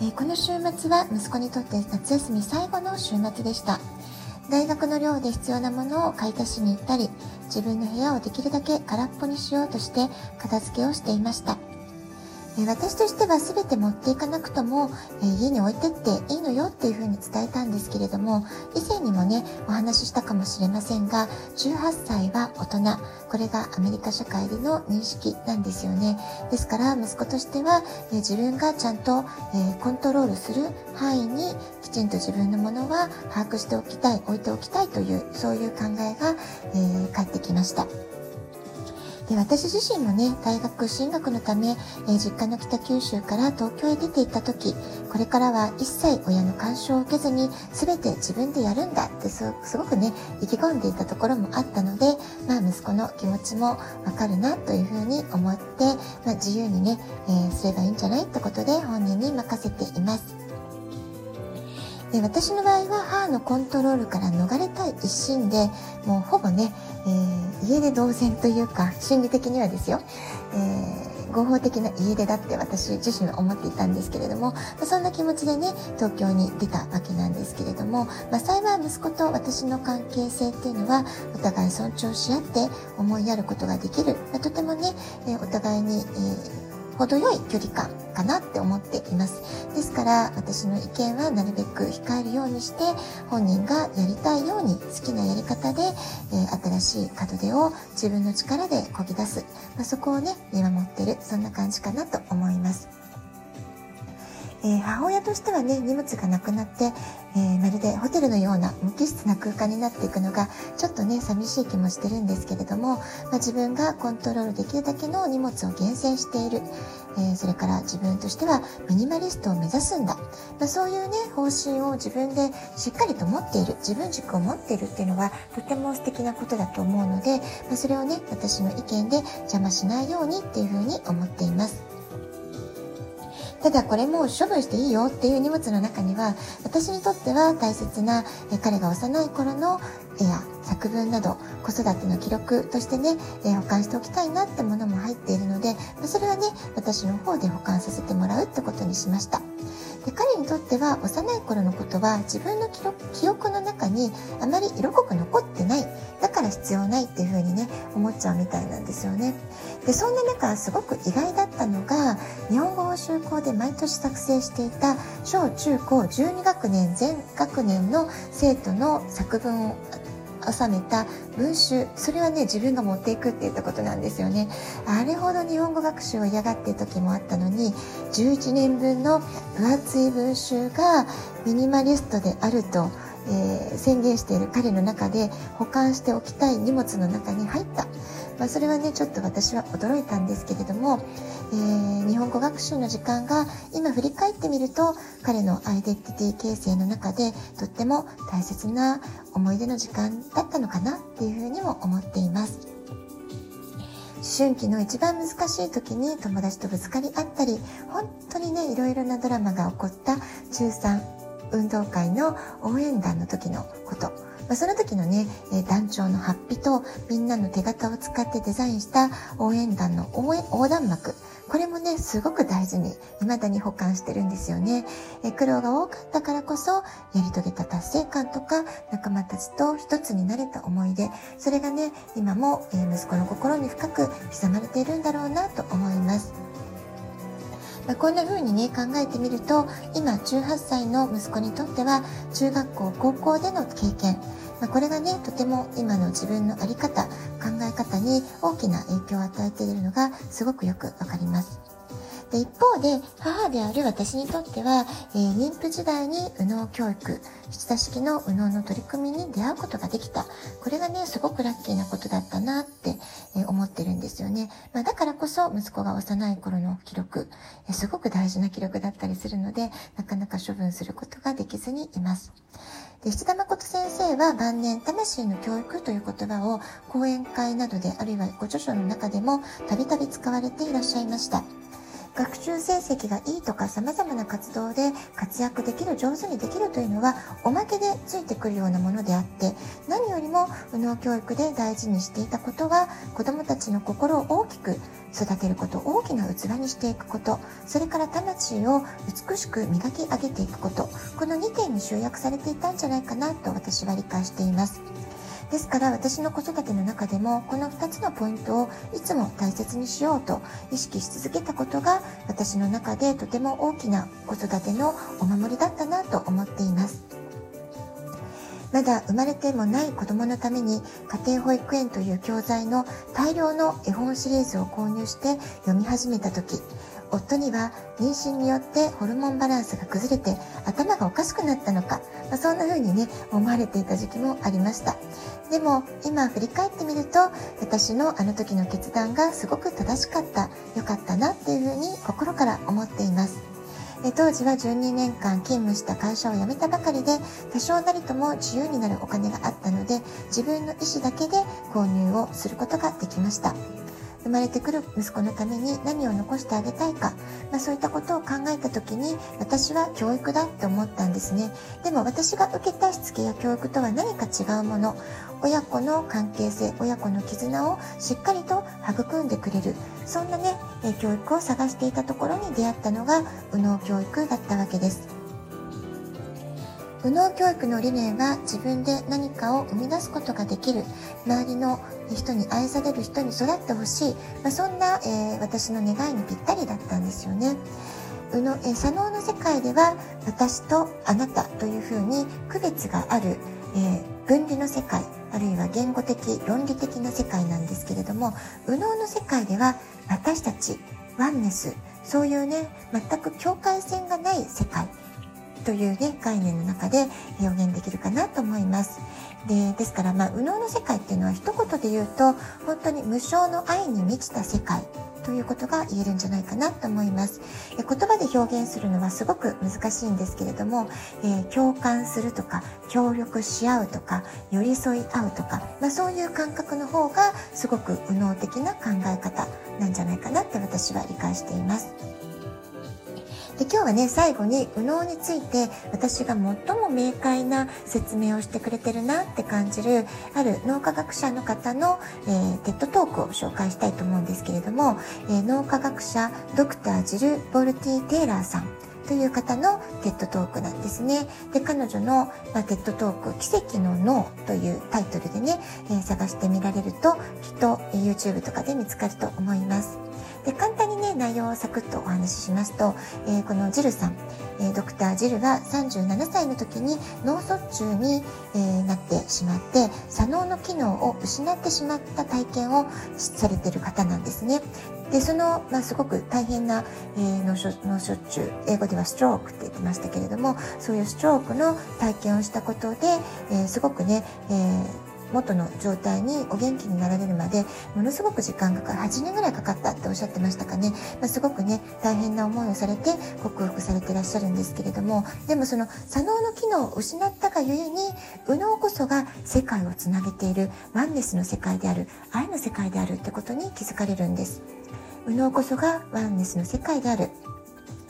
え、この週末は息子にとって夏休み最後の週末でした。大学の寮で必要なものを買い足しに行ったり、自分の部屋をできるだけ空っぽにしようとして片付けをしていました。私としては全て持っていかなくとも、え家に置いてっていいのよっていうふうに伝えたんですけれども以前にもねお話ししたかもしれませんが18歳は大人これがアメリカ社会での認識なんですよねですから息子としては、え自分がちゃんと、えコントロールする範囲にきちんと自分のものは把握しておきたい置いておきたいというそういう考えが、えー、返ってきました。で私自身もね大学進学のため、えー、実家の北九州から東京へ出て行った時これからは一切親の干渉を受けずに全て自分でやるんだってすごくね意気込んでいたところもあったので、まあ、息子の気持ちもわかるなというふうに思って、まあ、自由にね、えー、すればいいんじゃないってことで本人に任せています。で私の場合は母のコントロールから逃れたい一心でもうほぼね、えー、家出同然というか心理的にはですよ、えー、合法的な家出だって私自身は思っていたんですけれども、まあ、そんな気持ちでね東京に出たわけなんですけれども、まあ、幸い息子と私の関係性っていうのはお互い尊重し合って思いやることができる、まあ、とてもね、えー、お互いに、えー程よい距離感かなって思っています。ですから私の意見はなるべく控えるようにして本人がやりたいように好きなやり方で、え、新しい門出を自分の力でこぎ出す、まあ、そこをね見守ってる。そんな感じかなと思います。えー、母親としてはね荷物がなくなって、えー、まるでホテルのような無機質な空間になっていくのがちょっとね寂しい気もしてるんですけれども、まあ、自分がコントロールできるだけの荷物を厳選している、えー、それから自分としてはミニマリストを目指すんだ、まあ、そういうね方針を自分でしっかりと持っている。自分軸を持っているっていうのはとても素敵なことだと思うので、まあ、それをね私の意見で邪魔しないようにっていうふうに思っています。ただこれも処分していいよっていう荷物の中には私にとっては大切な彼が幼い頃の絵や作文など子育ての記録としてね、え保管しておきたいなってものも入っているので、まそれはね私の方で保管させてもらうってことにしました。でとっては幼い頃のことは自分の記憶の中にあまり色濃く残ってない。だから必要ないっていう風にね思っちゃうみたいなんですよね。でそんな中すごく意外だったのが日本語を修校で毎年作成していた小中高12学年全学年の生徒の作文を収めた文集それはね自分が持っていくって言ったことなんですよね。あれほど日本語学習を嫌がってる時もあったのに11年分の分厚い文集がミニマリストであるとえー、宣言している彼の中で保管しておきたい荷物の中に入った、まあ、それはねちょっと私は驚いたんですけれども、えー、日本語学習の時間が今振り返ってみると彼のアイデンティティ形成の中でとっても大切な思い出の時間だったのかなっていうふうにも思っています。思春期の一番難しい時に友達とぶつかり合ったり本当にねいろいろなドラマが起こった中3運動会の応援団の時のこと。まあ、その時のね、え団長のハッとみんなの手形を使ってデザインした応援団の応援横断幕。これもね、すごく大事に、未だに保管してるんですよね。え苦労が多かったからこそ、やり遂げた達成感とか、仲間たちと一つになれた思い出、それがね、今も、え息子の心に深く刻まれているんだろうなと思います。ま、こんな風にね考えてみると今18歳の息子にとっては中学校高校での経験、まあ、これがねとても今の自分の在り方考え方に大きな影響を与えているのがすごくよくわかります。で一方で母である私にとっては、えー、妊婦時代に右脳教育七田式の右脳の取り組みに出会うことができた。これがねすごくラッキーなことだったなって、え、思ってるんですよね、まあ、だからこそ息子が幼い頃の記録、え、すごく大事な記録だったりするのでなかなか処分することができずにいます。で七田誠先生は晩年魂の教育という言葉を講演会などであるいはご著書の中でもたびたび使われていらっしゃいました。学習成績がいいとか様々な活動で活躍できる上手にできるというのはおまけでついてくるようなものであって何よりも右脳教育で大事にしていたことは子どもたちの心を大きく育てること大きな器にしていくことそれから魂を美しく磨き上げていくことこの2点に集約されていたんじゃないかなと私は理解しています。ですから私の子育ての中でもこの2つのポイントをいつも大切にしようと意識し続けたことが私の中でとても大きな子育てのお守りだったなと思っています。まだ生まれてもない子供のために家庭保育園という教材の大量の絵本シリーズを購入して読み始めた時夫には妊娠によってホルモンバランスが崩れて頭がおかしくなったのか、まあ、そんな風にね思われていた時期もありました。でも今振り返ってみると私のあの時の決断がすごく正しかった良かったなっていう風に心から思っています。当時は12年間勤務した会社を辞めたばかりで多少なりとも自由になるお金があったので自分の意思だけで購入をすることができました。生まれてくる息子のために何を残してあげたいか、まあ、そういったことを考えた時に私は教育だって思ったんですね。でも私が受けたしつけや教育とは何か違うもの。親子の関係性親子の絆をしっかりと育んでくれる。そんなね教育を探していたところに出会ったのが右脳教育だったわけです。右脳教育の理念は自分で何かを生み出すことができる。周りの人に愛される人に育ってほしい、まあ、そんな、えー、私の願いにぴったりだったんですよね。右脳え左脳の世界では私とあなたというふうに区別がある、えー、分離の世界あるいは言語的論理的な世界なんですけれども右脳の世界では私たちワンネスそういうね全く境界線がない世界。というね概念の中で表現できるかなと思います。でですからまあ右脳の世界っていうのは一言で言うと本当に無償の愛に満ちた世界ということが言えるんじゃないかなと思います言葉で表現するのはすごく難しいんですけれども、えー、共感するとか協力し合うとか寄り添い合うとか、まあ、そういう感覚の方がすごく右脳的な考え方なんじゃないかなって私は理解しています。で今日はね最後に右脳について私が最も明快な説明をしてくれてるなって感じるある脳科学者の方の、えー、 TED トークを紹介したいと思うんですけれども、えー、脳科学者ドクタージル・ボルト・テイラーさんという方の TED トークなんですね。で、彼女の、まあ、 TED トーク、奇跡の脳というタイトルでね、えー、探してみられると、きっと YouTube とかで見つかると思います。で簡単にね内容をサクッとお話ししますと、えー、このジルさん、えー、ドクタージルは37歳の時に脳卒中に、えー、なってしまって左脳の機能を失ってしまった体験をされてる方なんですね。でその、まあ、すごく大変な、えー、脳卒中英語ではストロークって言ってましたけれどもそういうストロークの体験をしたことで、えー、すごくね、えー元の状態にお元気になられるまでものすごく時間がかかる。8年ぐらいかかったっておっしゃってましたかね、まあ、すごくね大変な思いをされて克服されてらっしゃるんですけれどもでもその左脳の機能を失ったがゆえに右脳こそが世界をつなげている。ワンネスの世界である。愛の世界であるってことに気づかれるんです。右脳こそがワンネスの世界である。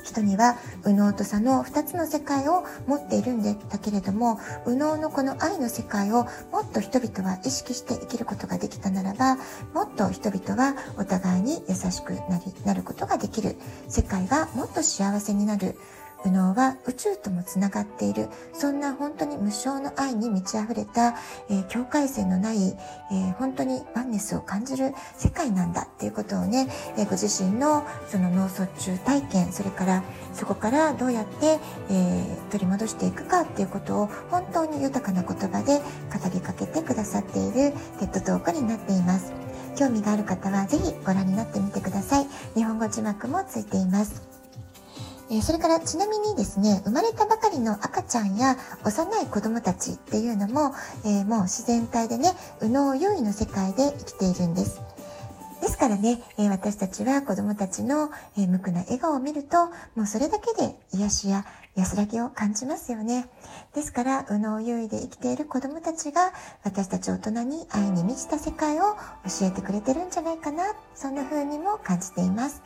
人には右脳と左脳2つの世界を持っているんだけれども右脳のこの愛の世界をもっと人々は意識して生きることができたならばもっと人々はお互いに優しくなりなることができる。世界がもっと幸せになる。右脳は宇宙ともつながっているそんな本当に無償の愛に満ち溢れた、えー、境界線のない、えー、本当にワンネスを感じる世界なんだっていうことをね、えー、ご自身のその脳卒中体験それからそこからどうやって、え取り戻していくかっていうことを本当に豊かな言葉で語りかけてくださっているテッドトークになっています。興味がある方はぜひご覧になってみてください。日本語字幕もついています。えそれからちなみにですね、生まれたばかりの赤ちゃんや幼い子供たちっていうのも、えー、もう自然体でね、右脳優位の世界で生きているんです。ですからね、え私たちは子供たちの、え無垢な笑顔を見ると、もうそれだけで癒しや安らぎを感じますよね。ですから、右脳優位で生きている子供たちが、私たち大人に愛に満ちた世界を教えてくれてるんじゃないかな、そんな風にも感じています。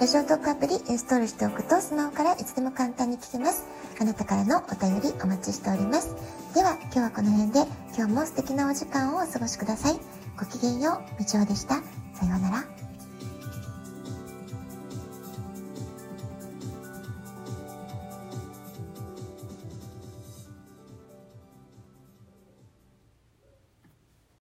ラジオトークアプリインストールしておくとスマホからいつでも簡単に聞けます。あなたからのお便りお待ちしております。では今日はこの辺で今日も素敵なお時間をお過ごしください。ごきげんよう、みちおでした。さようなら。